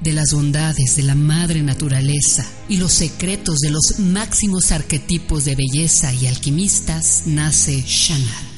De las bondades de la madre naturaleza y los secretos de los máximos arquetipos de belleza y alquimistas, nace Shanat.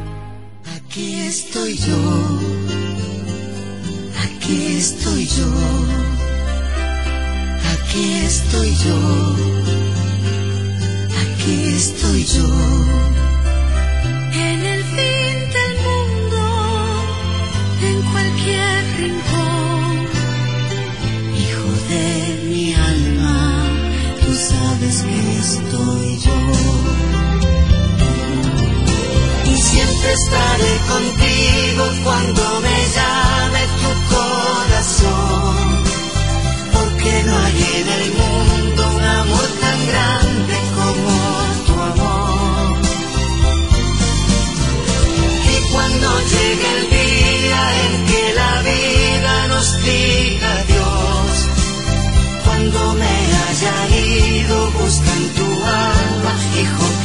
Aquí estoy yo, aquí estoy yo, aquí estoy yo, aquí estoy yo. En el fin del mundo, en cualquier rincón, hijo de mi alma, tú sabes que estoy yo estaré contigo cuando me llame tu corazón, porque no hay en el mundo un amor tan grande como tu amor. Y cuando llegue el día en que la vida nos diga adiós, cuando me haya ido, busca en tu alma, hijo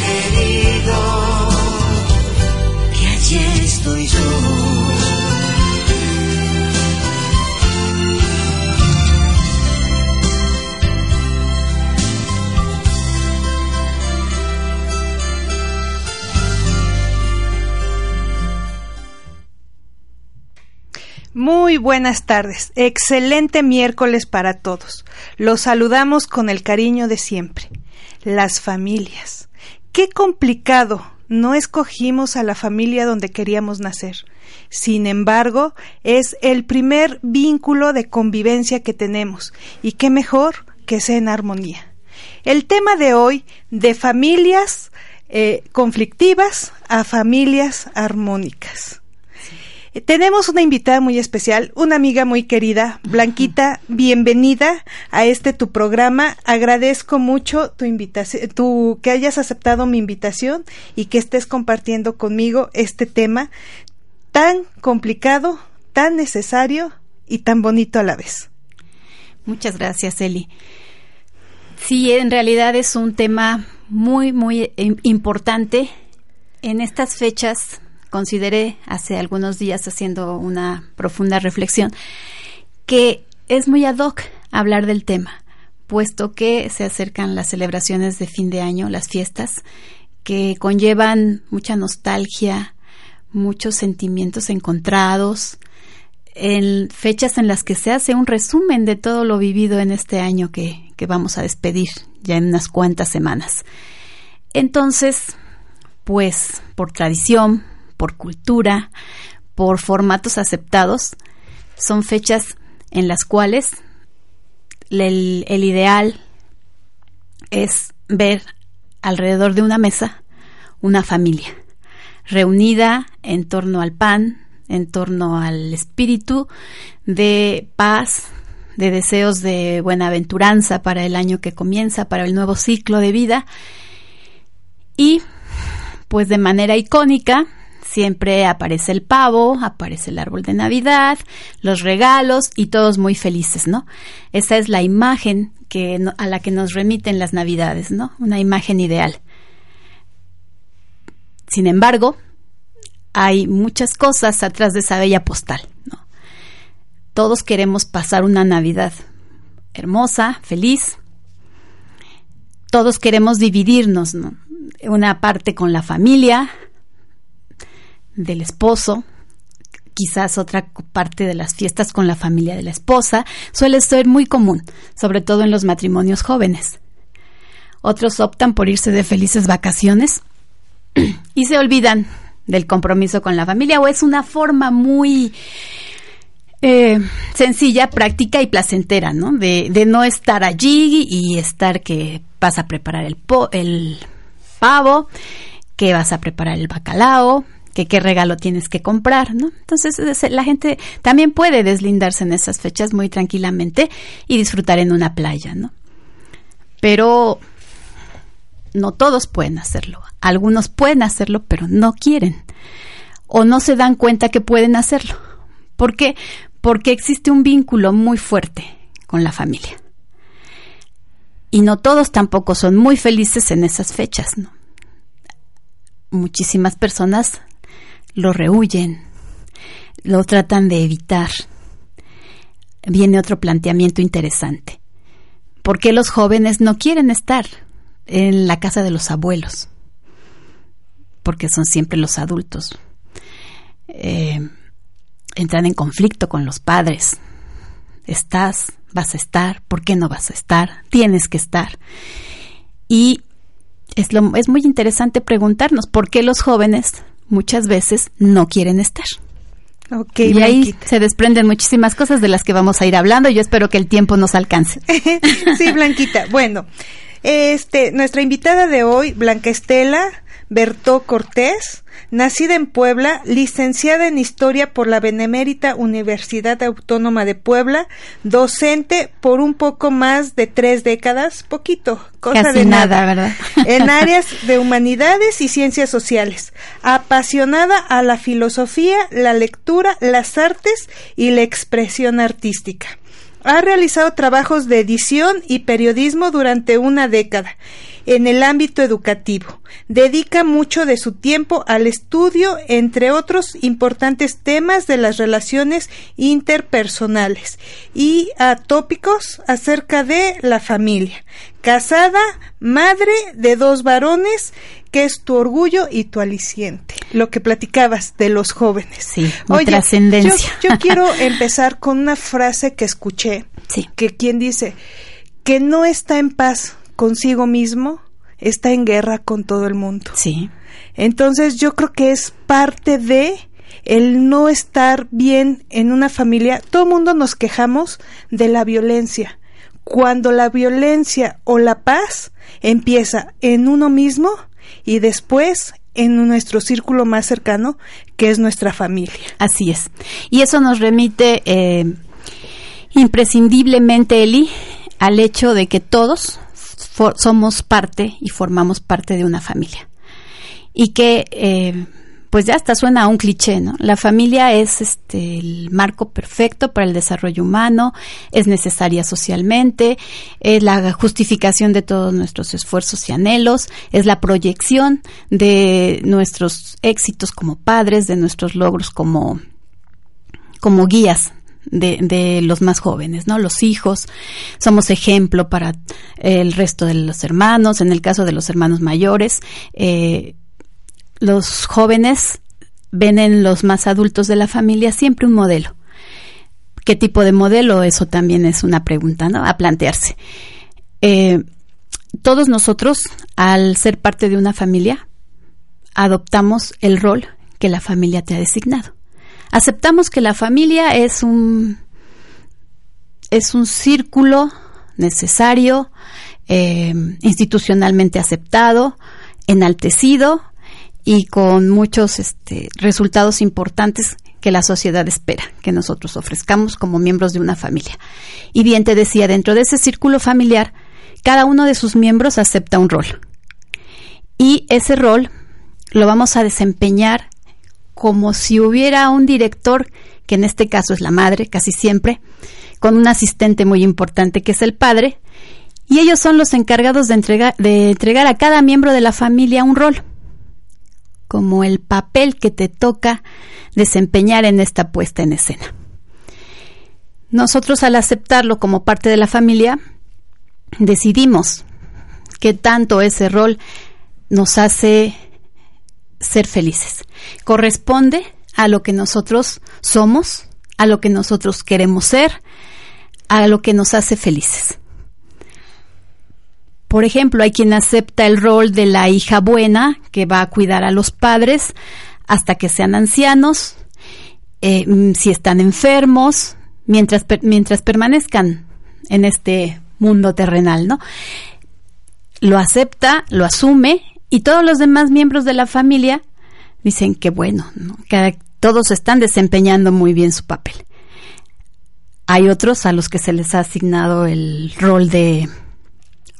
estoy yo. Muy buenas tardes. Excelente miércoles para todos. Los saludamos con el cariño de siempre. Las familias. Qué complicado no escogimos a la familia donde queríamos nacer. Sin embargo, es el primer vínculo de convivencia que tenemos y qué mejor que sea en armonía. El tema de hoy, de familias eh, conflictivas a familias armónicas. Tenemos una invitada muy especial, una amiga muy querida, Blanquita, bienvenida a este tu programa. Agradezco mucho tu invitación, tu que hayas aceptado mi invitación y que estés compartiendo conmigo este tema tan complicado, tan necesario y tan bonito a la vez. Muchas gracias, Eli. Sí, en realidad es un tema muy, muy eh, importante en estas fechas consideré hace algunos días haciendo una profunda reflexión que es muy ad hoc hablar del tema, puesto que se acercan las celebraciones de fin de año, las fiestas, que conllevan mucha nostalgia, muchos sentimientos encontrados, en fechas en las que se hace un resumen de todo lo vivido en este año que, que vamos a despedir ya en unas cuantas semanas. Entonces, pues por tradición, por cultura, por formatos aceptados, son fechas en las cuales el, ideal es ver alrededor de una mesa una familia reunida en torno al pan, en torno al espíritu de paz, de deseos de buenaventuranza para el año que comienza, para el nuevo ciclo de vida. Y, pues de manera icónica, siempre aparece el pavo, aparece el árbol de Navidad, los regalos y todos muy felices, ¿no? Esa es la imagen que a la que nos remiten las Navidades, ¿no? Una imagen ideal. Sin embargo, hay muchas cosas atrás de esa bella postal, ¿no? Todos queremos pasar una Navidad hermosa, feliz. Todos queremos dividirnos, ¿no? Una parte con la familia, del esposo, quizás otra parte de las fiestas con la familia de la esposa, suele ser muy común, sobre todo en los matrimonios jóvenes. Otros optan por irse de felices vacaciones y se olvidan del compromiso con la familia o es una forma muy eh, sencilla, práctica y placentera, ¿no? De, de, no estar allí y estar que vas a preparar el, el pavo, que vas a preparar el bacalao, que qué regalo tienes que comprar, ¿no? Entonces la gente también puede deslindarse en esas fechas muy tranquilamente y disfrutar en una playa, ¿no? Pero no todos pueden hacerlo. Algunos pueden hacerlo, pero no quieren. O no se dan cuenta que pueden hacerlo. ¿Por qué? Porque existe un vínculo muy fuerte con la familia. Y no todos tampoco son muy felices en esas fechas. Muchísimas personas lo rehuyen, lo tratan de evitar. Viene otro planteamiento interesante. ¿Por qué los jóvenes no quieren estar en la casa de los abuelos? Porque son siempre los adultos. Eh, entran en conflicto con los padres. Estás, vas a estar, ¿por qué no vas a estar? Tienes que estar. Y es, lo, es muy interesante preguntarnos por qué los jóvenes muchas veces no quieren estar. Okay, y ahí se desprenden muchísimas cosas de las que vamos a ir hablando. Yo espero que el tiempo nos alcance. sí, Blanquita. Bueno, este, nuestra invitada de hoy, Blanca Estela Bertó Cortés, nacida en Puebla, licenciada en Historia por la Benemérita Universidad Autónoma de Puebla, docente por un poco más de tres décadas, poquito, cosa de nada, ¿verdad? en áreas de humanidades y ciencias sociales, apasionada a la filosofía, la lectura, las artes y la expresión artística. Ha realizado trabajos de edición y periodismo durante una década en el ámbito educativo. Dedica mucho de su tiempo al estudio, entre otros importantes temas de las relaciones interpersonales y a tópicos acerca de la familia. Casada, madre de dos varones, que es tu orgullo y tu aliciente. Lo que platicabas de los jóvenes. Sí, trascendencia. Yo, yo quiero empezar con una frase que escuché. Sí. Que quien dice que no está en paz consigo mismo, está en guerra con todo el mundo. Sí. Entonces yo creo que es parte de el no estar bien en una familia. Todo el mundo nos quejamos de la violencia. Cuando la violencia o la paz empieza en uno mismo y después en nuestro círculo más cercano, que es nuestra familia. Así es. Y eso nos remite eh, imprescindiblemente, Eli, al hecho de que todos somos parte y formamos parte de una familia. Y que, eh, pues ya hasta suena a un cliché, ¿no? La familia es este, el marco perfecto para el desarrollo humano, es necesaria socialmente, es la justificación de todos nuestros esfuerzos y anhelos, es la proyección de nuestros éxitos como padres, de nuestros logros como, como guías de, de, los más jóvenes, ¿no? Los hijos, somos ejemplo para el resto de los hermanos, en el caso de los hermanos mayores, eh, los jóvenes ven en los más adultos de la familia siempre un modelo. ¿Qué tipo de modelo? Eso también es una pregunta, ¿no? A plantearse. Eh, todos nosotros, al ser parte de una familia, adoptamos el rol que la familia te ha designado aceptamos que la familia es un es un círculo necesario, eh, institucionalmente aceptado, enaltecido y con muchos este, resultados importantes que la sociedad espera que nosotros ofrezcamos como miembros de una familia. Y bien te decía, dentro de ese círculo familiar, cada uno de sus miembros acepta un rol. Y ese rol lo vamos a desempeñar como si hubiera un director, que en este caso es la madre, casi siempre, con un asistente muy importante que es el padre, y ellos son los encargados de entregar, a cada miembro de la familia un rol, como el papel que te toca desempeñar en esta puesta en escena. Nosotros al aceptarlo como parte de la familia, decidimos que tanto ese rol nos hace ser felices. Corresponde a lo que nosotros somos, a lo que nosotros queremos ser, a lo que nos hace felices. Por ejemplo, hay quien acepta el rol de la hija buena que va a cuidar a los padres hasta que sean ancianos, eh, mm, si están enfermos, mientras, mientras permanezcan en este mundo terrenal, ¿no? Lo acepta, lo asume y todos los demás miembros de la familia dicen que bueno, que todos están desempeñando muy bien su papel. Hay otros a los que se les ha asignado el rol de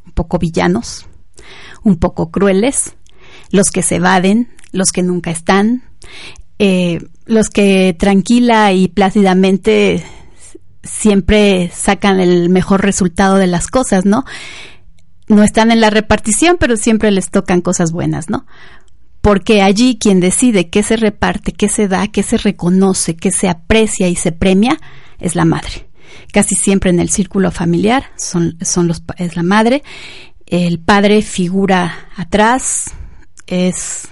un poco villanos, un poco crueles, los que se evaden, los que nunca están, eh, los que tranquila y plácidamente siempre sacan el mejor resultado de las cosas, ¿no? No están en la repartición, pero siempre les tocan cosas buenas, ¿no? Porque allí quien decide qué se reparte, qué se da, qué se reconoce, qué se aprecia y se premia, es la madre. Casi siempre en el círculo familiar son, son los, es la madre. El padre figura atrás, es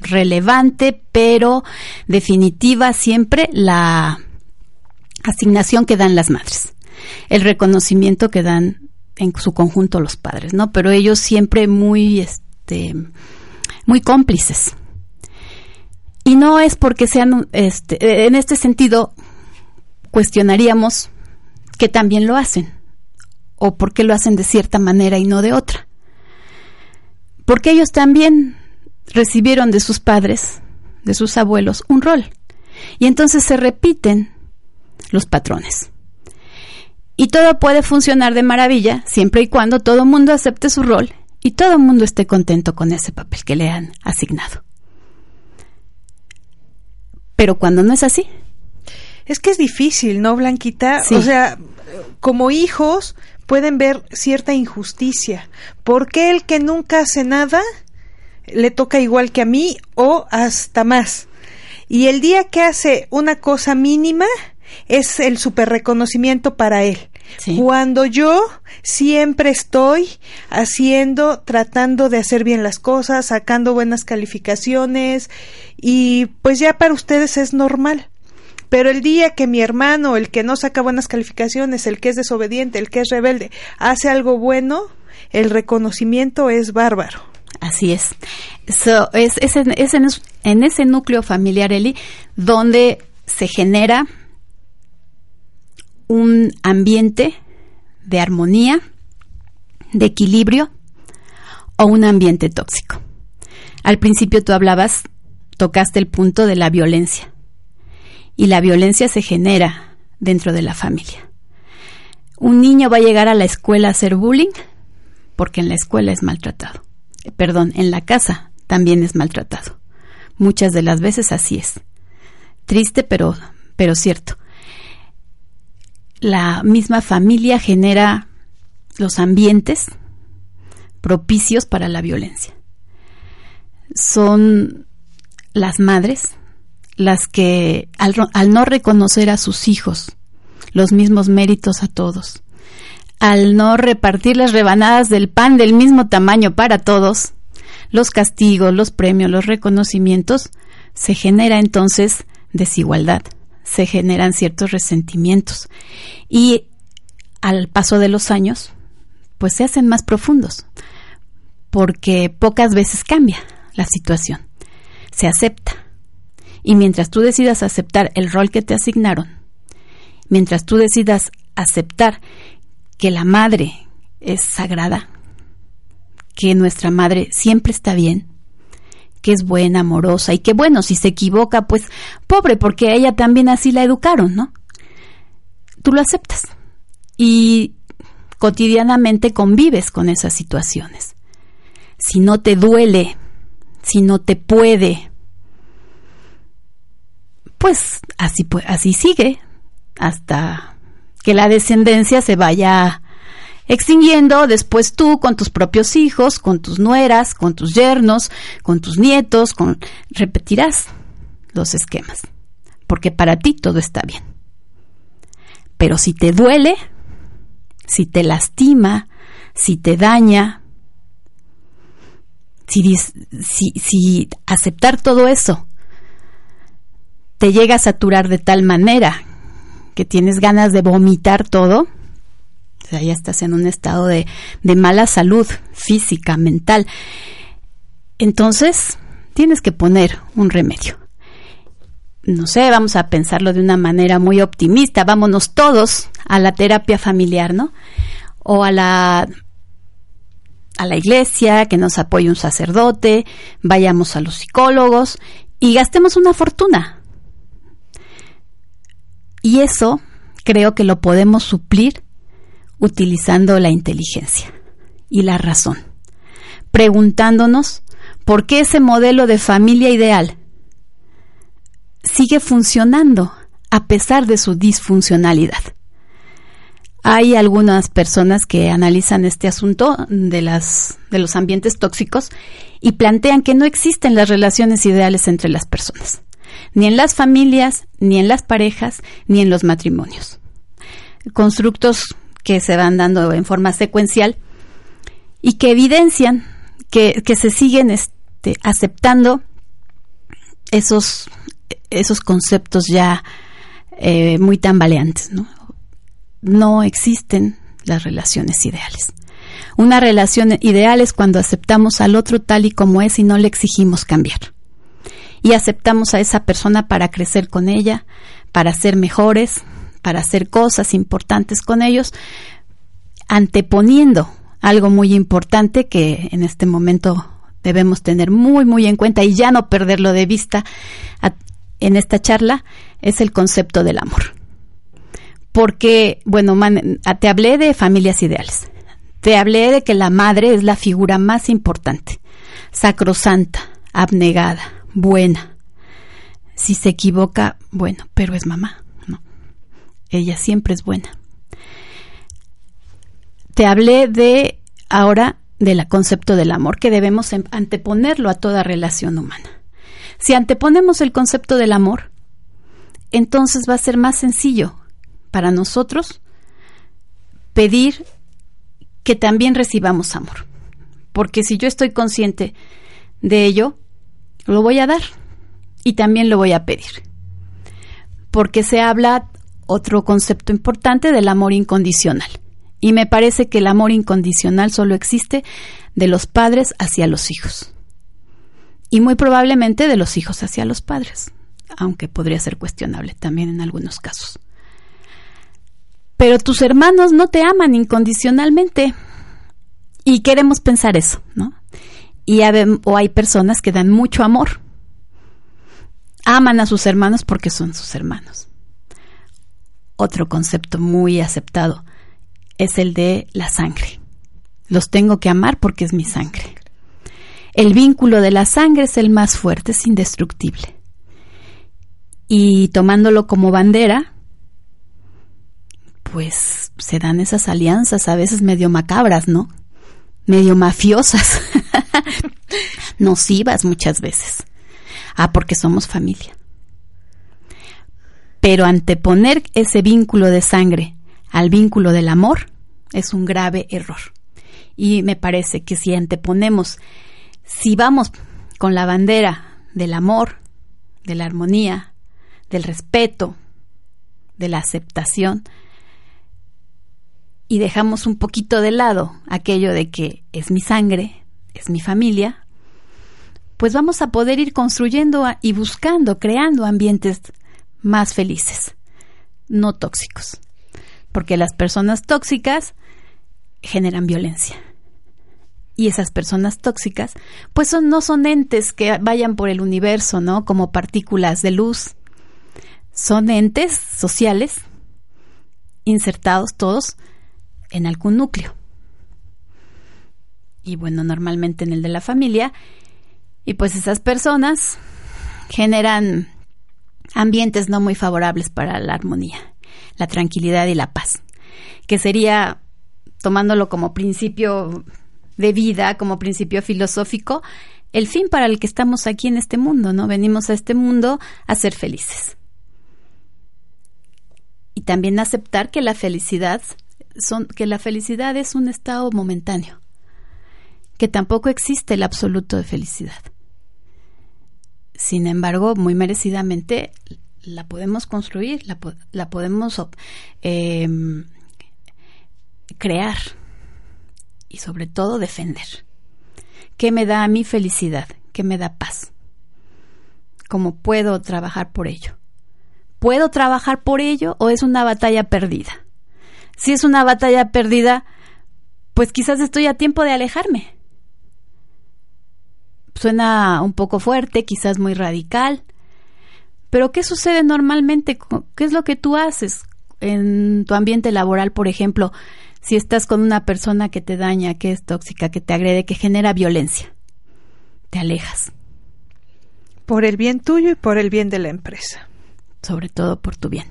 relevante, pero definitiva siempre la asignación que dan las madres, el reconocimiento que dan en su conjunto los padres, ¿no? Pero ellos siempre muy, este, muy cómplices. Y no es porque sean, este, en este sentido, cuestionaríamos que también lo hacen, o por qué lo hacen de cierta manera y no de otra. Porque ellos también recibieron de sus padres, de sus abuelos, un rol. Y entonces se repiten los patrones. Y todo puede funcionar de maravilla siempre y cuando todo el mundo acepte su rol y todo el mundo esté contento con ese papel que le han asignado. Pero cuando no es así. Es que es difícil, ¿no, Blanquita? O sea, como hijos pueden ver cierta injusticia. ¿Por qué el que nunca hace nada le toca igual que a mí o hasta más? Y el día que hace una cosa mínima, es el super reconocimiento para él. Cuando yo siempre estoy haciendo, tratando de hacer bien las cosas, sacando buenas calificaciones y pues ya para ustedes es normal. Pero el día que mi hermano, el que no saca buenas calificaciones, el que es desobediente, el que es rebelde, hace algo bueno, el reconocimiento es bárbaro. Así es. es, es, en, es en ese núcleo familiar, Eli, donde se genera un ambiente de armonía, de equilibrio o un ambiente tóxico. Al principio tú hablabas, tocaste el punto de la violencia. Y la violencia se genera dentro de la familia. Un niño va a llegar a la escuela a hacer bullying porque en la escuela es maltratado. Perdón, en la casa también es maltratado. Muchas de las veces así es. Triste, pero, pero cierto la misma familia genera los ambientes propicios para la violencia. Son las madres las que al, no reconocer a sus hijos los mismos méritos a todos, al no repartir las rebanadas del pan del mismo tamaño para todos, los castigos, los premios, los reconocimientos, se genera entonces desigualdad se generan ciertos resentimientos. Y al paso de los años pues se hacen más profundos porque pocas veces cambia la situación, se acepta. Y mientras tú decidas aceptar el rol que te asignaron, mientras tú decidas aceptar que la madre es sagrada, que nuestra madre siempre está bien, que es buena, amorosa y que bueno, si se equivoca, pues pobre, porque ella también así la educaron, ¿no? Tú lo aceptas y cotidianamente convives con esas situaciones. Si no te duele, si no te puede, pues así, así sigue hasta que la descendencia se vaya extinguiendo, después tú con tus propios hijos, con tus nueras, con tus yernos, con tus nietos, con repetirás los esquemas, porque para ti todo está bien. Pero si te duele, si te lastima, si te daña, si, si, si aceptar todo eso te llega a saturar de tal manera que tienes ganas de vomitar todo, o sea, ya estás en un estado de, de mala salud física, mental. Entonces, tienes que poner un remedio. No sé, vamos a pensarlo de una manera muy optimista. Vámonos todos a la terapia familiar, ¿no? O a la a la iglesia, que nos apoye un sacerdote, vayamos a los psicólogos y gastemos una fortuna. Y eso creo que lo podemos suplir utilizando la inteligencia y la razón, preguntándonos por qué ese modelo de familia ideal sigue funcionando a pesar de su disfuncionalidad. Hay algunas personas que analizan este asunto de, las, de los ambientes tóxicos y plantean que no existen las relaciones ideales entre las personas ni en las familias, ni en las parejas, ni en los matrimonios. Constructos que se van dando en forma secuencial y que evidencian que, se siguen este, aceptando esos, esos conceptos ya eh, muy tambaleantes. ¿no? no existen las relaciones ideales. Una relación ideal es cuando aceptamos al otro tal y como es y no le exigimos cambiar y aceptamos a esa persona para crecer con ella, para ser mejores, para hacer cosas importantes con ellos, anteponiendo algo muy importante que en este momento debemos tener muy, muy en cuenta y ya no perderlo de vista en esta charla, es el concepto del amor. Porque, bueno, te hablé de familias ideales. Te hablé de que la madre es la figura más importante, sacrosanta, abnegada, buena. Si se equivoca, bueno, pero es mamá. Ella siempre es buena. Te hablé de ahora del concepto del amor, que debemos em, anteponerlo a toda relación humana. Si anteponemos el concepto del amor, entonces va a ser más sencillo para nosotros pedir que también recibamos amor. Porque si yo estoy consciente de ello, lo voy a dar y también lo voy a pedir. Porque se habla otro concepto importante del amor incondicional. Y me parece que el amor incondicional solo existe de los padres hacia los hijos. Y muy probablemente de los hijos hacia los padres, aunque podría ser cuestionable también en algunos casos. Pero tus hermanos no te aman incondicionalmente. Y queremos pensar eso, ¿no? y o hay personas que dan mucho amor. Aman a sus hermanos porque son sus hermanos. Otro concepto muy aceptado es el de la sangre. Los tengo que amar porque es mi sangre. El vínculo de la sangre es el más fuerte, es indestructible. Y tomándolo como bandera, pues se dan esas alianzas a veces medio macabras, ¿no? Medio mafiosas. nocivas muchas veces. Ah, porque somos familia. Pero anteponer ese vínculo de sangre al vínculo del amor es un grave error. Y me parece que si anteponemos, si vamos con la bandera del amor, de la armonía, del respeto, de la aceptación, y dejamos un poquito de lado aquello de que es mi sangre, es mi familia, pues vamos a poder ir construyendo y buscando, creando ambientes más felices, no tóxicos. Porque las personas tóxicas generan violencia. Y esas personas tóxicas, pues no son entes que vayan por el universo, ¿no? Como partículas de luz. Son entes sociales insertados todos en algún núcleo y bueno, normalmente en el de la familia. Y pues esas personas generan ambientes no muy favorables para la armonía, la tranquilidad y la paz, que sería, tomándolo como principio de vida, como principio filosófico, el fin para el que estamos aquí en este mundo, ¿no? Venimos a este mundo a ser felices. Y también aceptar que la felicidad son que la felicidad es un estado momentáneo, que tampoco existe el absoluto de felicidad. Sin embargo, muy merecidamente la podemos construir, la, podemos em, crear y sobre todo defender. ¿Qué me da a mí felicidad? ¿Qué me da paz? ¿Cómo puedo trabajar por ello? ¿Puedo trabajar por ello o es una batalla perdida? Si es una batalla perdida, pues quizás estoy a tiempo de alejarme. Suena un poco fuerte, quizás muy radical, pero ¿qué sucede normalmente? ¿Qué es lo que tú haces en tu ambiente laboral, por ejemplo? si estás con una persona que te daña, que es tóxica, que te agrede, que genera violencia. Te alejas. Por el bien tuyo y por el bien de la empresa. Sobre todo por tu bien.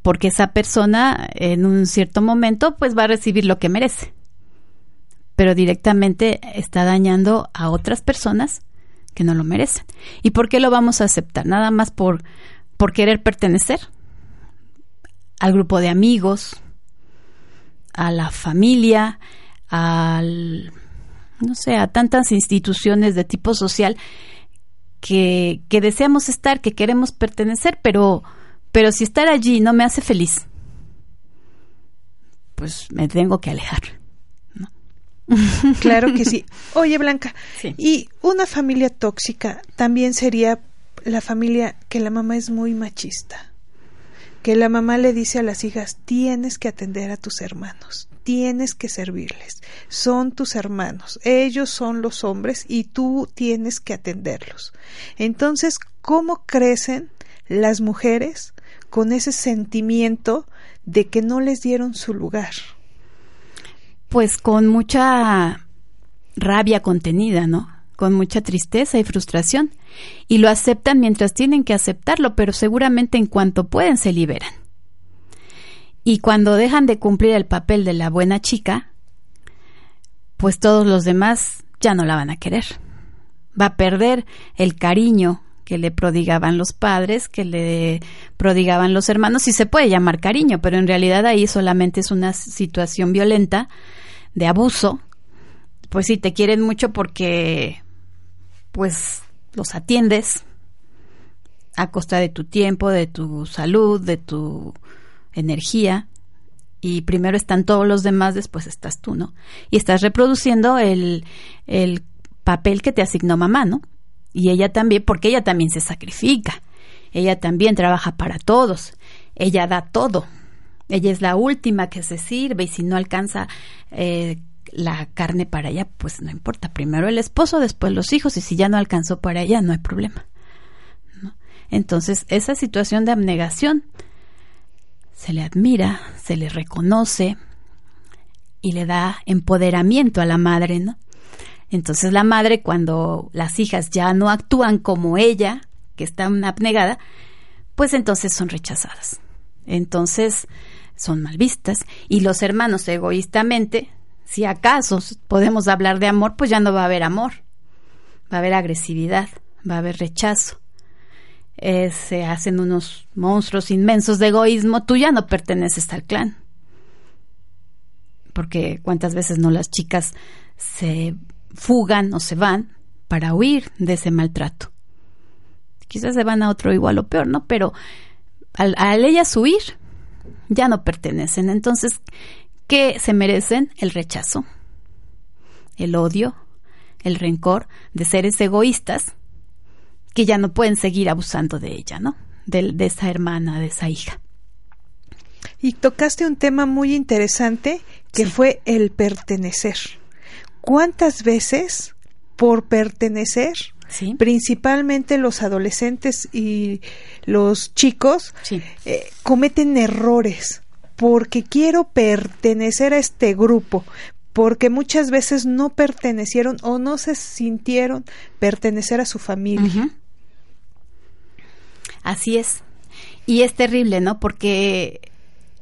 Porque esa persona en un cierto momento pues va a recibir lo que merece. Pero directamente está dañando a otras personas que no lo merecen. ¿Y por qué lo vamos a aceptar? Nada más por, por querer pertenecer al grupo de amigos, a la familia, al, no sé, a tantas instituciones de tipo social que, que deseamos estar, que queremos pertenecer, pero, pero si estar allí no me hace feliz, pues me tengo que alejar. Claro que sí. Oye, Blanca, y una familia tóxica también sería la familia que la mamá es muy machista que la mamá le dice a las hijas, tienes que atender a tus hermanos, tienes que servirles, son tus hermanos, ellos son los hombres y tú tienes que atenderlos. Entonces, ¿cómo crecen las mujeres con ese sentimiento de que no les dieron su lugar? Pues con mucha rabia contenida, ¿no? Con mucha tristeza y frustración y lo aceptan mientras tienen que aceptarlo, pero seguramente en cuanto pueden se liberan. Y cuando dejan de cumplir el papel de la buena chica, pues todos los demás ya no la van a querer. Va a perder el cariño que le prodigaban los padres, que le prodigaban los hermanos, y se puede llamar cariño, pero en realidad ahí solamente es una situación violenta de abuso. Pues sí, te quieren mucho porque pues los atiendes a costa de tu tiempo, de tu salud, de tu energía. Y primero están todos los demás, después estás tú, ¿no? Y estás reproduciendo el, el papel que te asignó mamá, ¿no? Y ella también, porque ella también se sacrifica. Ella también trabaja para todos. Ella da todo. Ella es la última que se sirve y si no alcanza eh, la carne para ella, pues no importa. Primero el esposo, después los hijos, y si ya no alcanzó para ella, no hay problema. Entonces, esa situación de abnegación se le admira, se le reconoce y le da empoderamiento a la madre, ¿no? Entonces la madre, cuando las hijas ya no actúan como ella, que está abnegada, pues entonces son rechazadas. Entonces son mal vistas y los hermanos egoístamente si acaso podemos hablar de amor, pues ya no va a haber amor, va a haber agresividad, va a haber rechazo. Eh, se hacen unos monstruos inmensos de egoísmo, tú ya no perteneces al clan. Porque cuántas veces no las chicas se fugan o se van para huir de ese maltrato. Quizás se van a otro igual o peor, ¿no? Pero al, al ellas huir, ya no pertenecen. Entonces, que se merecen el rechazo, el odio, el rencor de seres egoístas que ya no pueden seguir abusando de ella, ¿no? De, esa hermana, de esa hija. Y tocaste un tema muy interesante que fue el pertenecer. ¿Cuántas veces por pertenecer, principalmente los adolescentes y los chicos, eh, cometen errores porque quiero pertenecer a este grupo, porque muchas veces no pertenecieron o no se sintieron pertenecer a su familia. Así es. Y es terrible, ¿no? Porque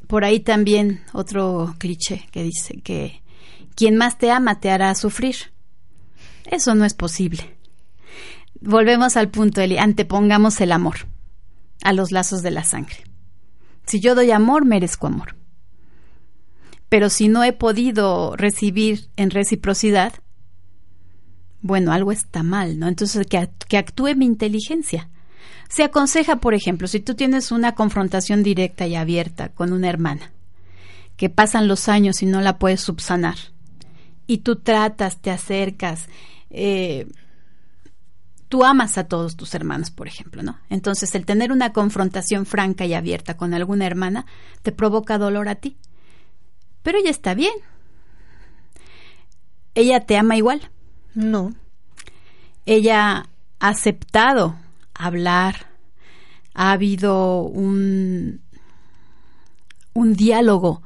por ahí también otro cliché que dice que quien más te ama te hará sufrir. Eso no es posible. Volvemos al punto, Eli, antepongamos el amor a los lazos de la sangre. Si yo doy amor, merezco amor. Pero si no he podido recibir en reciprocidad, bueno, algo está mal, ¿no? Entonces, que, que actúe mi inteligencia. Se aconseja, por ejemplo, si tú tienes una confrontación directa y abierta con una hermana, que pasan los años y no la puedes subsanar, y tú tratas, te acercas, eh, tú amas a todos tus hermanos, por ejemplo, ¿no? Entonces, el tener una confrontación franca y abierta con alguna hermana te provoca dolor a ti. Pero ella está bien. Ella te ama igual. No. Ella ha aceptado hablar. Ha habido un, un diálogo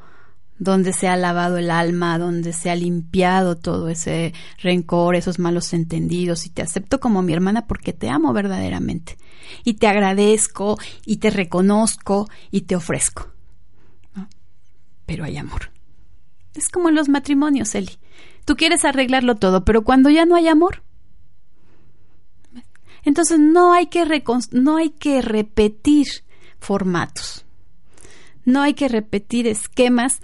donde se ha lavado el alma, donde se ha limpiado todo ese rencor, esos malos entendidos, y te acepto como mi hermana porque te amo verdaderamente, y te agradezco, y te reconozco, y te ofrezco. Pero hay amor. Es como en los matrimonios, Eli. Tú quieres arreglarlo todo, pero cuando ya no hay amor, entonces no hay que, no hay que repetir formatos. No hay que repetir esquemas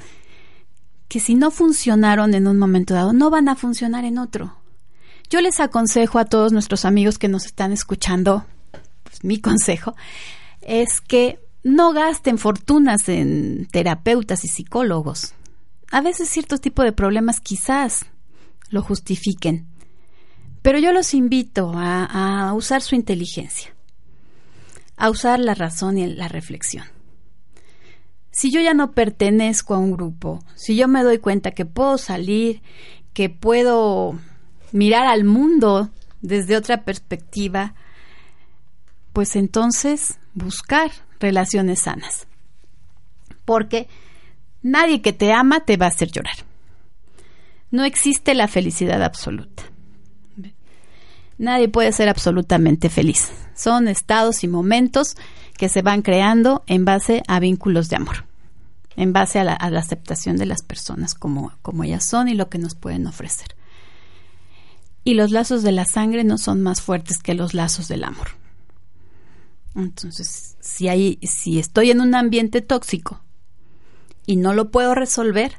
que si no funcionaron en un momento dado, no van a funcionar en otro. Yo les aconsejo a todos nuestros amigos que nos están escuchando, pues mi consejo es que no gasten fortunas en terapeutas y psicólogos. A veces cierto tipo de problemas quizás lo justifiquen, pero yo los invito a, a usar su inteligencia, a usar la razón y la reflexión si yo ya no pertenezco a un grupo, si yo me doy cuenta que puedo salir, que puedo mirar al mundo desde otra perspectiva, pues entonces buscar relaciones sanas. Porque nadie que te ama te va a hacer llorar. No existe la felicidad absoluta. Nadie puede ser absolutamente feliz. Son estados y momentos que se van creando en base a vínculos de amor, en base a la, aceptación de las personas como, como ellas son y lo que nos pueden ofrecer. Y los lazos de la sangre no son más fuertes que los lazos del amor. Entonces, si, hay, si estoy en un ambiente tóxico y no lo puedo resolver,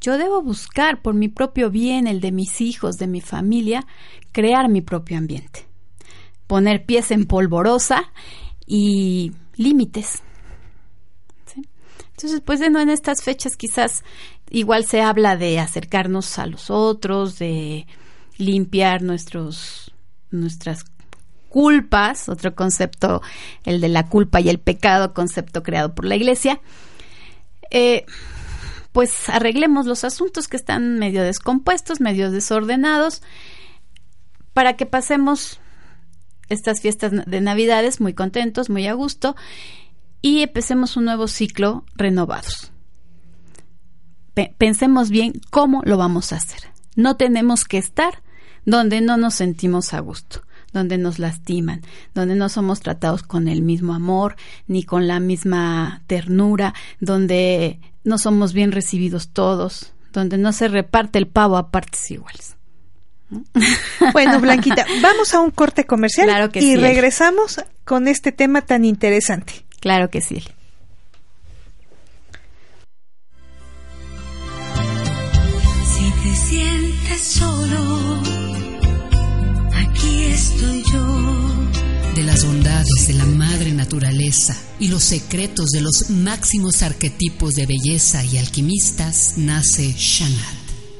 yo debo buscar por mi propio bien, el de mis hijos, de mi familia, crear mi propio ambiente. Poner pies en polvorosa y límites. Entonces, pues bueno, en estas fechas quizás igual se habla de acercarnos a los otros, de limpiar nuestros, nuestras culpas, otro concepto, el de la culpa y el pecado, concepto creado por la iglesia. Eh, pues arreglemos los asuntos que están medio descompuestos, medio desordenados, para que pasemos estas fiestas de Navidades muy contentos, muy a gusto y empecemos un nuevo ciclo renovados. pensemos bien cómo lo vamos a hacer. No tenemos que estar donde no nos sentimos a gusto, donde nos lastiman, donde no somos tratados con el mismo amor ni con la misma ternura, donde no somos bien recibidos todos, donde no se reparte el pavo a partes iguales. Bueno, Blanquita, vamos a un corte comercial y regresamos con este tema tan interesante. Claro que sí. Si te sientes solo, aquí estoy yo. De las bondades de la madre naturaleza y los secretos de los máximos arquetipos de belleza y alquimistas nace Shanat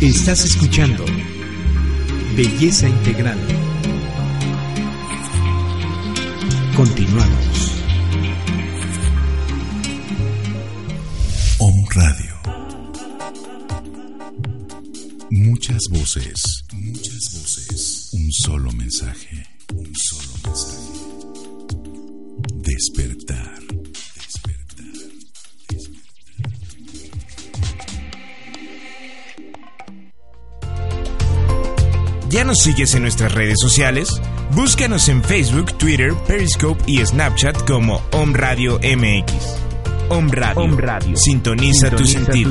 Estás escuchando Belleza Integral. Continuamos. Om Radio. Muchas voces, muchas voces. Un solo mensaje, nos sigues en nuestras redes sociales? Búscanos en Facebook, Twitter, Periscope y Snapchat como Om Radio MX. Om Radio. Sintoniza, tu sentido.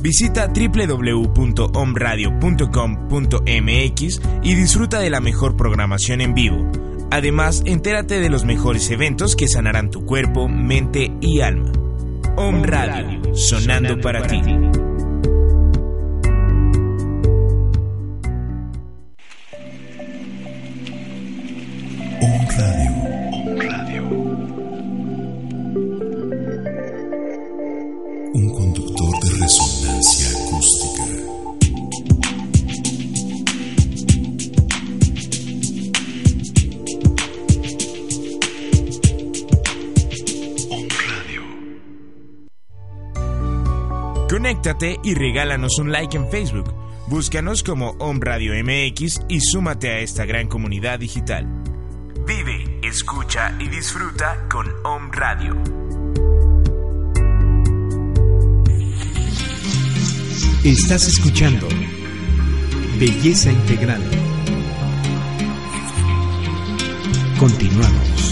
Visita www.omradio.com.mx y disfruta de la mejor programación en vivo. Además, entérate de los mejores eventos que sanarán tu cuerpo, mente y alma. Om Radio, sonando para ti. Conéctate y regálanos un like en Facebook. Búscanos como Om Radio MX y súmate a esta gran comunidad digital. Vive, escucha y disfruta con Om Radio. Estás escuchando Belleza Integral. Continuamos.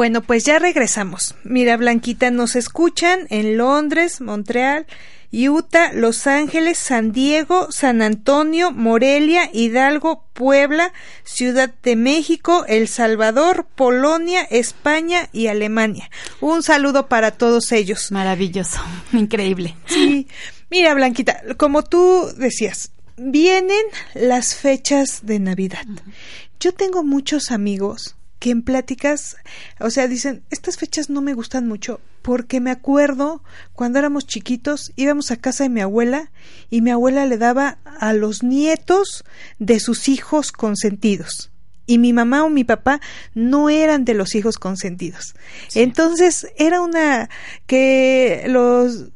Bueno, pues ya regresamos. Mira, Blanquita, nos escuchan en Londres, Montreal, Utah, Los Ángeles, San Diego, San Antonio, Morelia, Hidalgo, Puebla, Ciudad de México, El Salvador, Polonia, España y Alemania. Un saludo para todos ellos. Maravilloso, increíble. Sí, mira Blanquita, como tú decías, vienen las fechas de Navidad. Yo tengo muchos amigos que en pláticas, o sea, dicen, estas fechas no me gustan mucho porque me acuerdo cuando éramos chiquitos, íbamos a casa de mi abuela y mi abuela le daba a los nietos de sus hijos consentidos. Y mi mamá o mi papá no eran de los hijos consentidos. Entonces era una que los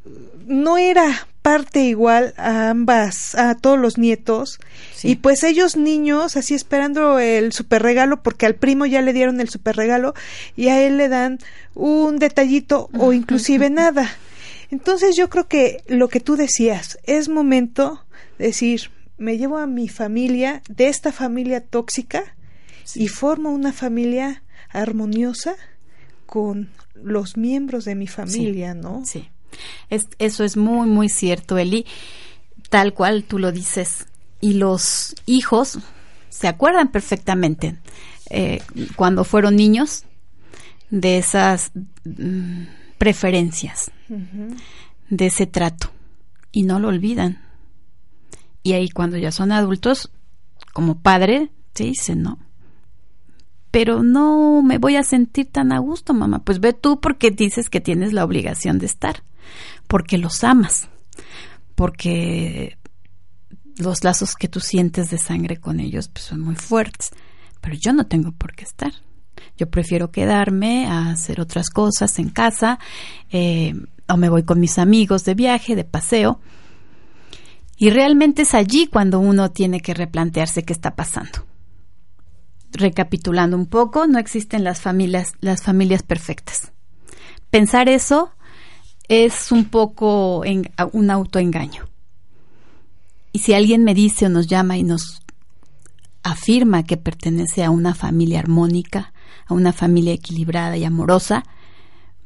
no era parte igual a ambas, a todos los nietos. Y pues ellos niños, así esperando el super regalo, porque al primo ya le dieron el super regalo y a él le dan un detallito o inclusive nada. Entonces yo creo que lo que tú decías, es momento de decir, me llevo a mi familia de esta familia tóxica y formo una familia armoniosa con los miembros de mi familia, ¿no? Sí. Es, eso es muy, muy cierto, Eli. Tal cual tú lo dices. Y los hijos se acuerdan perfectamente eh, cuando fueron niños de esas mm, preferencias, de ese trato. Y no lo olvidan. Y ahí cuando ya son adultos, como padre, se dicen, no. Pero no me voy a sentir tan a gusto, mamá. Pues ve tú porque dices que tienes la obligación de estar porque los amas, porque los lazos que tú sientes de sangre con ellos pues, son muy fuertes, pero yo no tengo por qué estar. Yo prefiero quedarme a hacer otras cosas en casa, eh, o me voy con mis amigos de viaje, de paseo. Y realmente es allí cuando uno tiene que replantearse qué está pasando. Recapitulando un poco, no existen las familias, las familias perfectas. Pensar eso es un poco un autoengaño. Y si alguien me dice o nos llama y nos afirma que pertenece a una familia armónica, a una familia equilibrada y amorosa,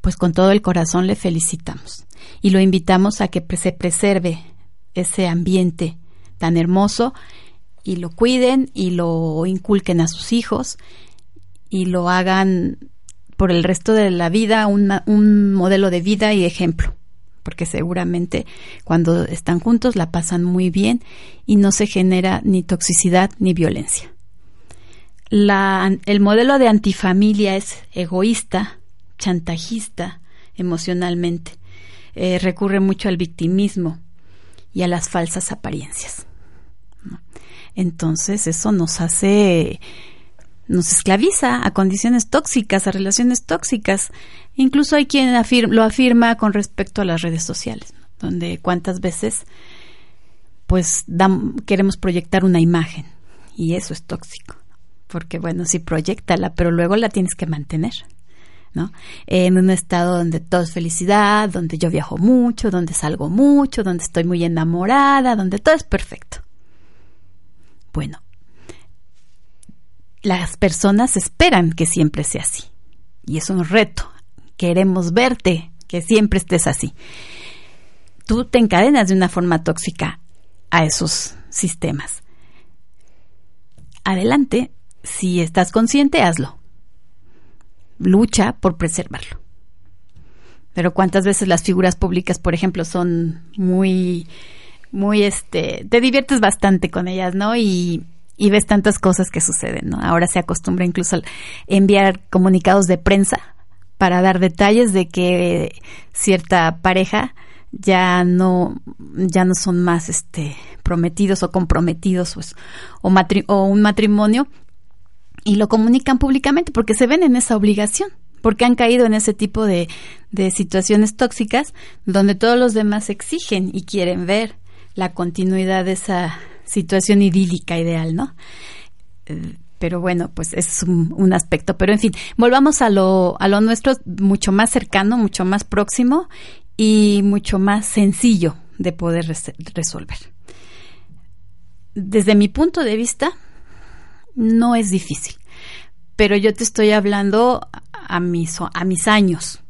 pues con todo el corazón le felicitamos y lo invitamos a que se preserve ese ambiente tan hermoso y lo cuiden y lo inculquen a sus hijos y lo hagan por el resto de la vida un modelo de vida y ejemplo porque seguramente cuando están juntos la pasan muy bien y no se genera ni toxicidad ni violencia. el modelo de antifamilia es egoísta, chantajista emocionalmente, eh, recurre mucho al victimismo y a las falsas apariencias. Entonces eso nos hace nos esclaviza a condiciones tóxicas, a relaciones tóxicas. Incluso hay quien lo afirma con respecto a las redes sociales, donde cuántas veces pues queremos proyectar una imagen y eso es tóxico, porque bueno, sí proyectala, pero luego la tienes que mantener. ¿no? En un estado donde todo es felicidad, donde yo viajo mucho, donde salgo mucho, donde estoy muy enamorada, donde todo es perfecto. Bueno, las personas esperan que siempre sea así. Y es un reto. Queremos verte, que siempre estés así. Tú te encadenas de una forma tóxica a esos sistemas. Adelante, si estás consciente, hazlo. Lucha por preservarlo. Pero cuántas veces las figuras públicas, por ejemplo, son muy, muy, este, te diviertes bastante con ellas, ¿no? Y y ves tantas cosas que suceden, ¿no? Ahora se acostumbra incluso a enviar comunicados de prensa para dar detalles de que cierta pareja ya no ya no son más este prometidos o comprometidos pues, o, o un matrimonio y lo comunican públicamente porque se ven en esa obligación porque han caído en ese tipo de, de situaciones tóxicas donde todos los demás exigen y quieren ver la continuidad de esa situación idílica ideal, ¿no? Pero bueno, pues es un, aspecto. Pero en fin, volvamos a lo, a lo nuestro mucho más cercano, mucho más próximo y mucho más sencillo de poder resolver. Desde mi punto de vista, no es difícil, pero yo te estoy hablando a mis, a mis años.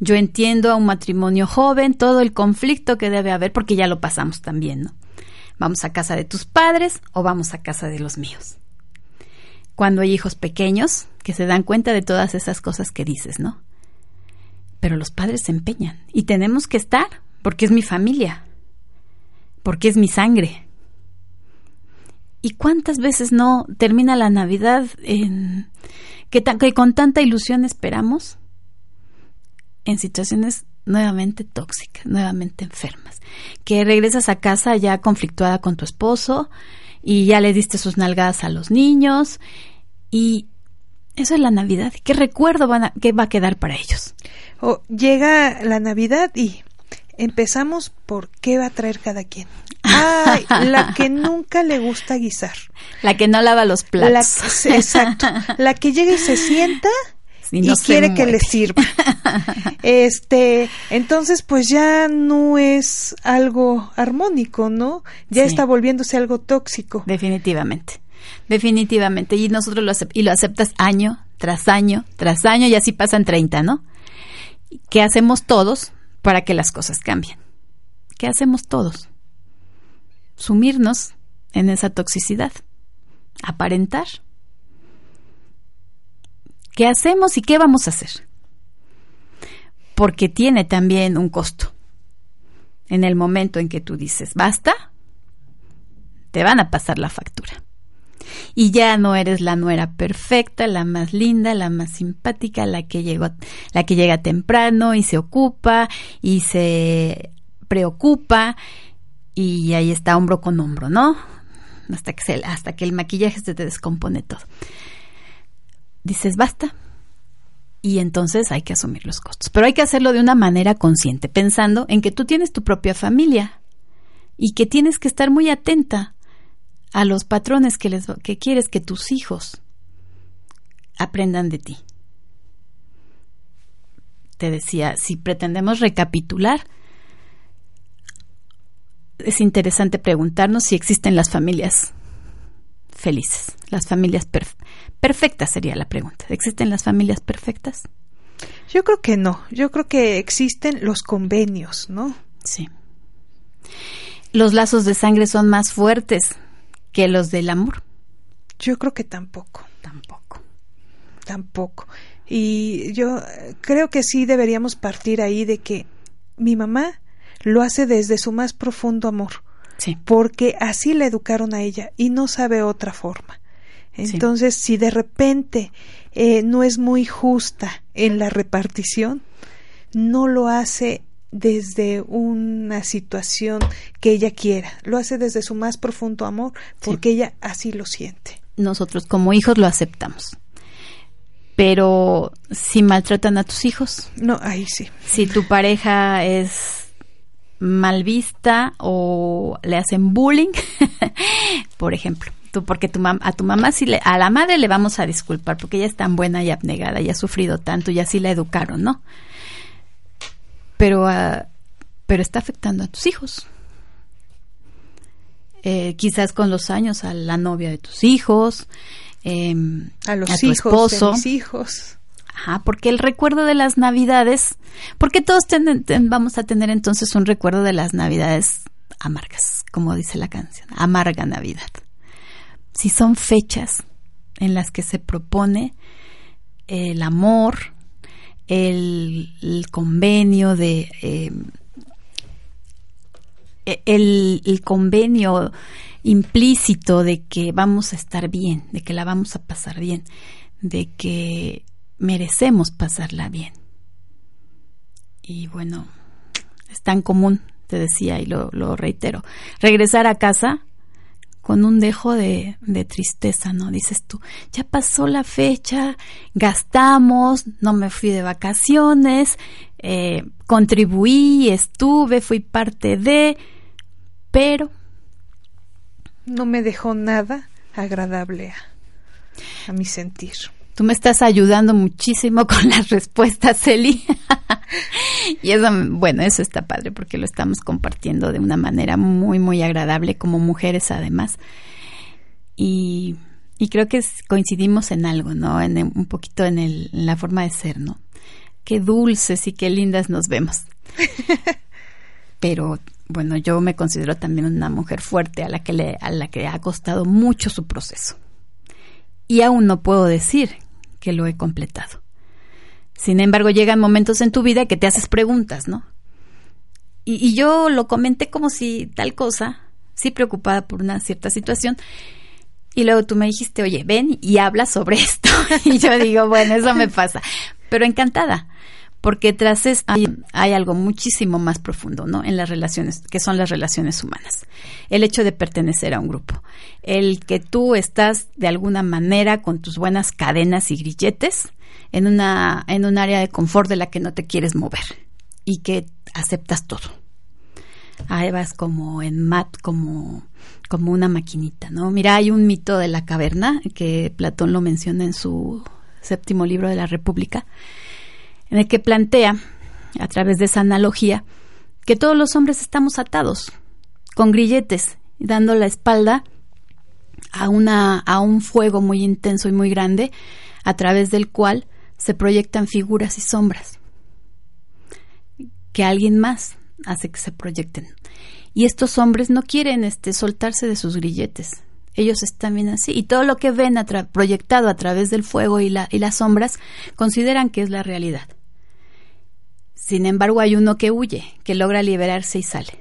Yo entiendo a un matrimonio joven todo el conflicto que debe haber, porque ya lo pasamos también, ¿no? ¿Vamos a casa de tus padres o vamos a casa de los míos? Cuando hay hijos pequeños que se dan cuenta de todas esas cosas que dices, ¿no? Pero los padres se empeñan y tenemos que estar porque es mi familia, porque es mi sangre. ¿Y cuántas veces no termina la Navidad en que, que con tanta ilusión esperamos en situaciones nuevamente tóxicas, nuevamente enfermas, que regresas a casa ya conflictuada con tu esposo y ya le diste sus nalgadas a los niños y eso es la Navidad. ¿Qué recuerdo van a, qué va a quedar para ellos? O llega la Navidad y empezamos por qué va a traer cada quien. Ay, la que nunca le gusta guisar. La que no lava los platos. exacto. La que llega y se sienta y, quiere que le sirva. este, entonces pues ya no es algo armónico, ¿no? Ya está volviéndose algo tóxico. Definitivamente. Definitivamente. Y nosotros lo, y lo aceptas año tras año tras año y así pasan 30, ¿no? ¿Qué hacemos todos para que las cosas cambien? ¿Qué hacemos todos? Sumirnos en esa toxicidad. Aparentar ¿Qué hacemos y qué vamos a hacer? Porque tiene también un costo. En el momento en que tú dices, basta, te van a pasar la factura. Y ya no eres la nuera perfecta, la más linda, la más simpática, la que llegó, la que llega temprano y se ocupa y se preocupa y ahí está hombro con hombro, ¿no? Hasta que, se, hasta que el maquillaje se te descompone todo dices basta. Y entonces hay que asumir los costos. Pero hay que hacerlo de una manera consciente, pensando en que tú tienes tu propia familia y que tienes que estar muy atenta a los patrones que, les, que quieres que tus hijos aprendan de ti. Te decía, si pretendemos recapitular, es interesante preguntarnos si existen las familias felices, las familias perfectas sería la pregunta. ¿Existen las familias perfectas? Yo creo que no, yo creo que existen los convenios, ¿no? Sí. Los lazos de sangre son más fuertes que los del amor. Yo creo que tampoco. Tampoco. Tampoco. Y yo creo que sí deberíamos partir ahí de que mi mamá lo hace desde su más profundo amor. Sí. Porque así la educaron a ella y no sabe otra forma. Entonces, si de repente eh, no es muy justa en la repartición, no lo hace desde una situación que ella quiera, lo hace desde su más profundo amor porque ella así lo siente. Nosotros como hijos lo aceptamos. Pero si maltratan a tus hijos. No, ahí sí. Si tu pareja es mal vista o le hacen bullying, por ejemplo, tú porque tu a tu mamá sí le, a la madre le vamos a disculpar porque ella es tan buena y abnegada y ha sufrido tanto y así la educaron, ¿no? Pero ah, pero está afectando a tus hijos. Eh, quizás con los años a la novia de tus hijos, em, a los tu hijos, esposo. de mis hijos. Ajá, porque el recuerdo de las navidades, porque todos ten- ten- vamos a tener entonces un recuerdo de las navidades amargas, como dice la canción, amarga Navidad. Si son fechas en las que se propone el amor, el, convenio de eh, el, el convenio implícito de que vamos a estar bien, de que la vamos a pasar bien, de que merecemos pasarla bien. Y bueno, es tan común, te decía y lo reitero, regresar a casa con un dejo de, de tristeza, ¿no? Dices tú, ya pasó la fecha, gastamos, no me fui de vacaciones, eh, contribuí, estuve, fui parte de, pero No me dejó nada agradable a, a mi sentir. Tú me estás ayudando muchísimo con las respuestas, Eli. y eso, bueno, eso está padre porque lo estamos compartiendo de una manera muy, muy agradable como mujeres además. Y, y creo que coincidimos en algo, ¿no? En, un poquito en, el, en la forma de ser, ¿no? Qué dulces y qué lindas nos vemos. Pero bueno, yo me considero también una mujer fuerte a la que le, a la que ha costado mucho su proceso y aún no puedo decir que lo he completado. Sin embargo, llegan momentos en tu vida que te haces preguntas, ¿no? Y, yo lo comenté como si tal cosa, sí preocupada por una cierta situación, y luego tú me dijiste, oye, ven y habla sobre esto. y yo digo, bueno, eso me pasa, pero encantada, porque tras esto hay algo muchísimo más profundo, ¿no? En las relaciones, que son las relaciones humanas. El hecho de pertenecer a un grupo. El que tú estás de alguna manera con tus buenas cadenas y grilletes en una, en un área de confort de la que no te quieres mover y que aceptas todo. Ahí vas como en mat, como, como una maquinita, ¿no? Mira, hay un mito de la caverna que Platón lo menciona en su séptimo libro de la República, en el que plantea, a través de esa analogía, que todos los hombres estamos atados, con grilletes, dando la espalda a, una, a un fuego muy intenso y muy grande, a través del cual se proyectan figuras y sombras, que alguien más hace que se proyecten. Y estos hombres no quieren este, soltarse de sus grilletes. Ellos están bien así. Y todo lo que ven proyectado a través del fuego y, la, y las sombras consideran que es la realidad. Sin embargo, hay uno que huye, que logra liberarse y sale.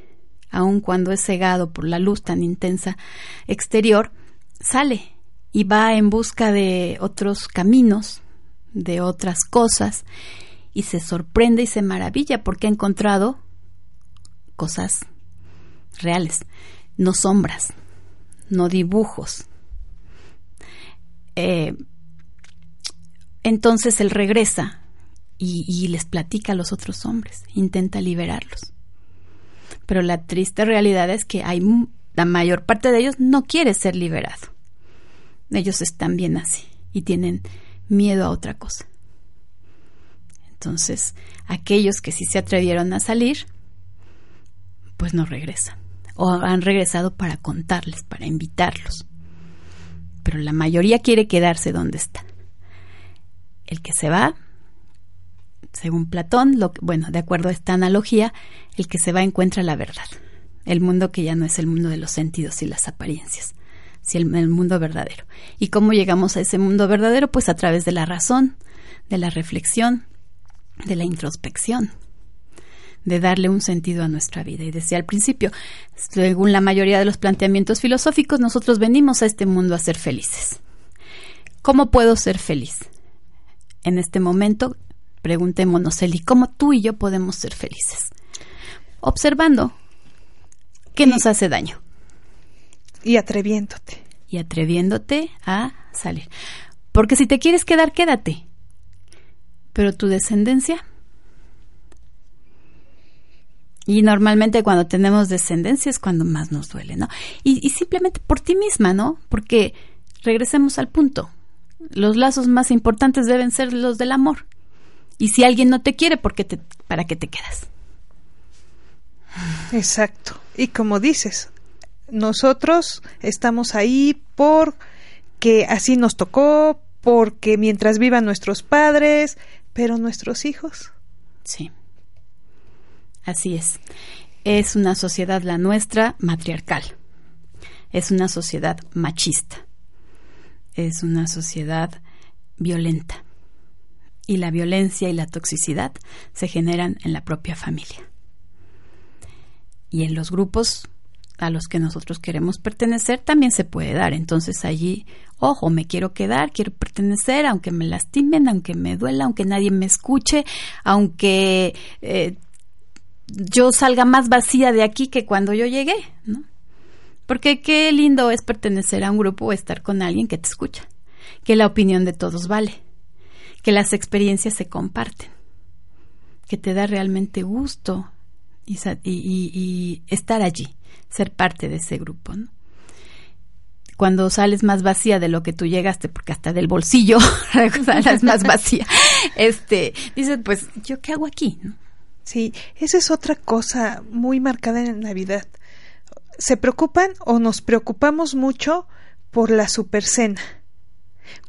Aun cuando es cegado por la luz tan intensa exterior, sale y va en busca de otros caminos, de otras cosas, y se sorprende y se maravilla porque ha encontrado cosas reales, no sombras, no dibujos. Eh, entonces él regresa y, y les platica a los otros hombres, intenta liberarlos. Pero la triste realidad es que hay la mayor parte de ellos no quiere ser liberado. Ellos están bien así y tienen miedo a otra cosa. Entonces, aquellos que sí se atrevieron a salir, pues no regresan. O han regresado para contarles, para invitarlos. Pero la mayoría quiere quedarse donde está. El que se va Según Platón, lo, bueno, de acuerdo a esta analogía, el que se va encuentra la verdad. El mundo que ya no es el mundo de los sentidos y las apariencias, sino el mundo verdadero. ¿Y cómo llegamos a ese mundo verdadero? Pues a través de la razón, de la reflexión, de la introspección, de darle un sentido a nuestra vida. Y decía al principio, según la mayoría de los planteamientos filosóficos, nosotros venimos a este mundo a ser felices. ¿Cómo puedo ser feliz? En este momento, preguntémonos, Eli, ¿cómo tú y yo podemos ser felices? Observando qué nos hace daño. Y atreviéndote. Y atreviéndote a salir. Porque si te quieres quedar, quédate. Pero tu descendencia y normalmente cuando tenemos descendencia es cuando más nos duele, ¿no? Y, simplemente por ti misma, ¿no? Porque regresemos al punto. Los lazos más importantes deben ser los del amor. Y si alguien no te quiere, ¿por qué te, ¿para qué te quedas? Exacto. Y como dices, nosotros estamos ahí porque así nos tocó, porque mientras vivan nuestros padres, pero nuestros hijos. Sí. Así es. Es una sociedad la nuestra matriarcal. Es una sociedad machista. Es una sociedad violenta. Y la violencia y la toxicidad se generan en la propia familia. Y en los grupos a los que nosotros queremos pertenecer también se puede dar. Entonces allí, ojo, me quiero quedar, quiero pertenecer, aunque me lastimen, aunque me duela, aunque nadie me escuche, aunque eh, yo salga más vacía de aquí que cuando yo llegué, ¿no? Porque qué lindo es pertenecer a un grupo o estar con alguien que te escucha, que la opinión de todos vale, que las experiencias se comparten, que te da realmente gusto y, y estar allí, ser parte de ese grupo, ¿no? Cuando sales más vacía de lo que tú llegaste, porque hasta del bolsillo sales más vacía, este, dices, pues, ¿yo qué hago aquí? ¿no? Sí, esa es otra cosa muy marcada en Navidad. Se preocupan o nos preocupamos mucho por la supercena,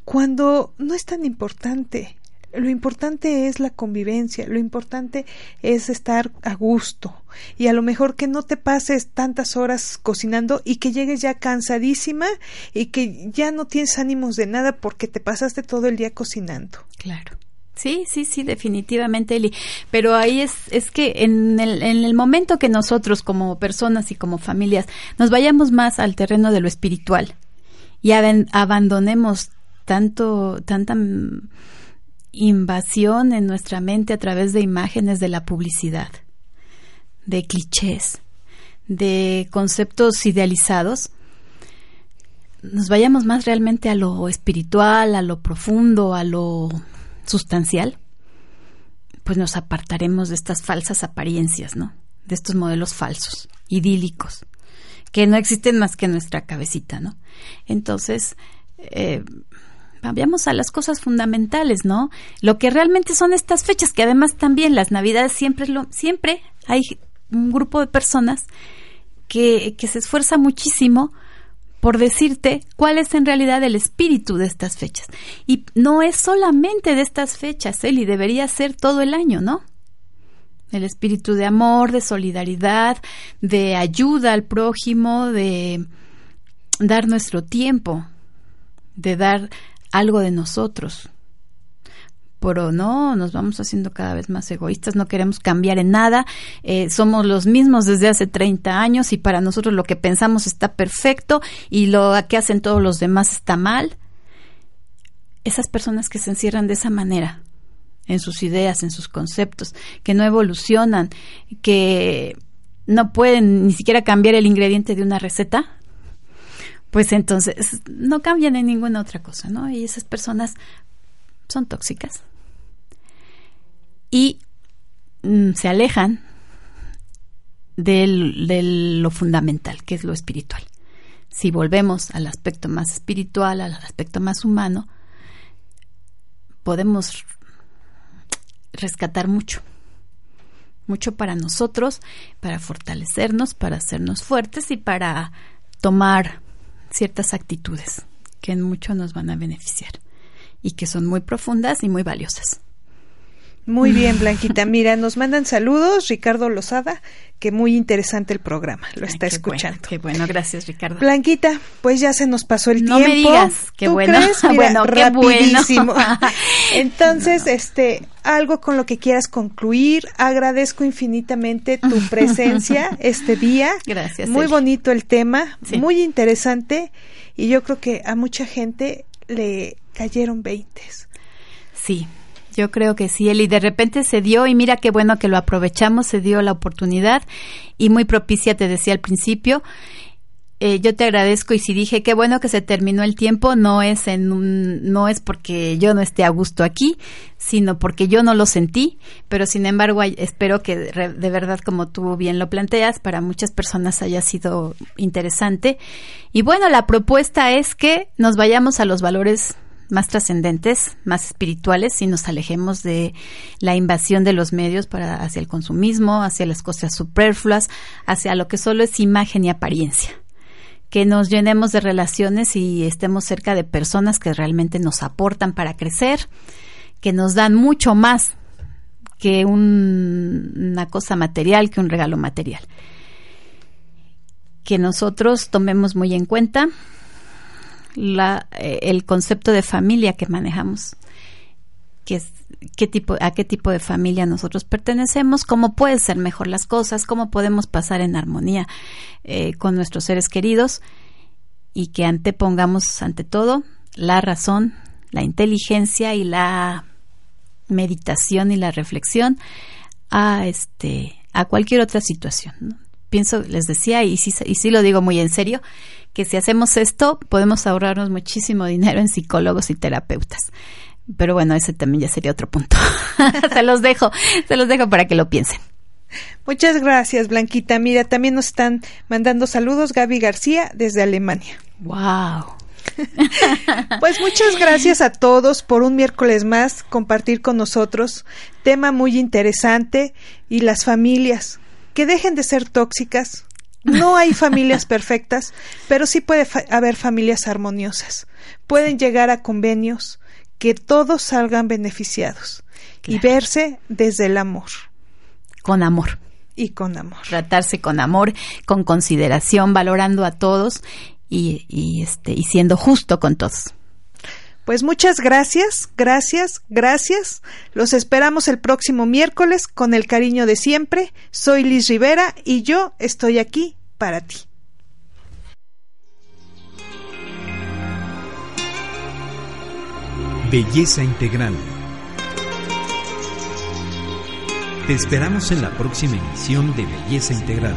cuando no es tan importante. Lo importante es la convivencia, lo importante es estar a gusto y a lo mejor que no te pases tantas horas cocinando y que llegues ya cansadísima y que ya no tienes ánimos de nada porque te pasaste todo el día cocinando. Claro. Sí, sí, sí, definitivamente, Eli. Pero ahí es, es que en el, en el momento que nosotros como personas y como familias nos vayamos más al terreno de lo espiritual y abandonemos tanto, tanta invasión en nuestra mente a través de imágenes de la publicidad, de clichés, de conceptos idealizados, nos vayamos más realmente a lo espiritual, a lo profundo, a lo sustancial, pues nos apartaremos de estas falsas apariencias, ¿no? De estos modelos falsos, idílicos, que no existen más que en nuestra cabecita, ¿no? Entonces, eh, vayamos a las cosas fundamentales, ¿no? Lo que realmente son estas fechas, que además también las Navidades siempre, lo, siempre hay un grupo de personas que, que se esfuerza muchísimo por decirte cuál es en realidad el espíritu de estas fechas. Y no es solamente de estas fechas, Eli, debería ser todo el año, ¿no? El espíritu de amor, de solidaridad, de ayuda al prójimo, de dar nuestro tiempo, de dar algo de nosotros pero no, nos vamos haciendo cada vez más egoístas, no queremos cambiar en nada, eh, somos los mismos desde hace 30 años y para nosotros lo que pensamos está perfecto y lo que hacen todos los demás está mal. Esas personas que se encierran de esa manera, en sus ideas, en sus conceptos, que no evolucionan, que no pueden ni siquiera cambiar el ingrediente de una receta, pues entonces no cambian en ninguna otra cosa, ¿no? Y esas personas son tóxicas y mm, se alejan de lo fundamental, que es lo espiritual. Si volvemos al aspecto más espiritual, al aspecto más humano, podemos rescatar mucho, mucho para nosotros, para fortalecernos, para hacernos fuertes y para tomar ciertas actitudes que en mucho nos van a beneficiar y que son muy profundas y muy valiosas. Muy bien, Blanquita. Mira, nos mandan saludos, Ricardo Lozada, que muy interesante el programa, lo está escuchando. qué bueno, gracias, Ricardo. Blanquita, pues ya se nos pasó el no tiempo. No me digas, qué ¿Tú bueno. Crees? Mira, bueno, qué rapidísimo. bueno. Entonces, este, algo con lo que quieras concluir. Agradezco infinitamente tu presencia este día. Gracias. Muy Eli. bonito el tema, Sí. muy interesante y yo creo que a mucha gente le cayeron veintes. Sí, yo creo que sí, Eli. De repente se dio y mira qué bueno que lo aprovechamos, se dio la oportunidad y muy propicia, te decía al principio. Eh, yo te agradezco y si dije qué bueno que se terminó el tiempo, no es en un, no es porque yo no esté a gusto aquí, sino porque yo no lo sentí, pero sin embargo espero que de verdad, como tú bien lo planteas, para muchas personas haya sido interesante. Y bueno, la propuesta es que nos vayamos a los valores más trascendentes, más espirituales y nos alejemos de la invasión de los medios para hacia el consumismo, hacia las cosas superfluas, hacia lo que solo es imagen y apariencia. Que nos llenemos de relaciones y estemos cerca de personas que realmente nos aportan para crecer, que nos dan mucho más que un- una cosa material, que un regalo material. Que nosotros tomemos muy en cuenta la, eh, el concepto de familia que manejamos, que es qué tipo, a qué tipo de familia nosotros pertenecemos, cómo pueden ser mejor las cosas, cómo podemos pasar en armonía eh, con nuestros seres queridos y que antepongamos ante todo la razón, la inteligencia y la meditación y la reflexión a este a cualquier otra situación. Pienso, les decía, y sí, y sí lo digo muy en serio, que si hacemos esto podemos ahorrarnos muchísimo dinero en psicólogos y terapeutas. Pero bueno, ese también ya sería otro punto. se los dejo, se los dejo para que lo piensen. Muchas gracias, Blanquita. Mira, también nos están mandando saludos Gaby García desde Alemania. Wow. Pues muchas gracias a todos por un miércoles más compartir con nosotros tema muy interesante y las familias que dejen de ser tóxicas. No hay familias perfectas, pero sí puede fa- haber familias armoniosas. Pueden llegar a convenios que todos salgan beneficiados y verse desde el amor Con amor. y con amor. Tratarse con amor, con consideración, valorando a todos y, y, este, y siendo justo con todos. Pues muchas gracias, gracias, gracias. Los esperamos el próximo miércoles con el cariño de siempre. Soy Liz Rivera y yo estoy aquí para ti. Belleza Integral. Te esperamos en la próxima emisión de Belleza Integral.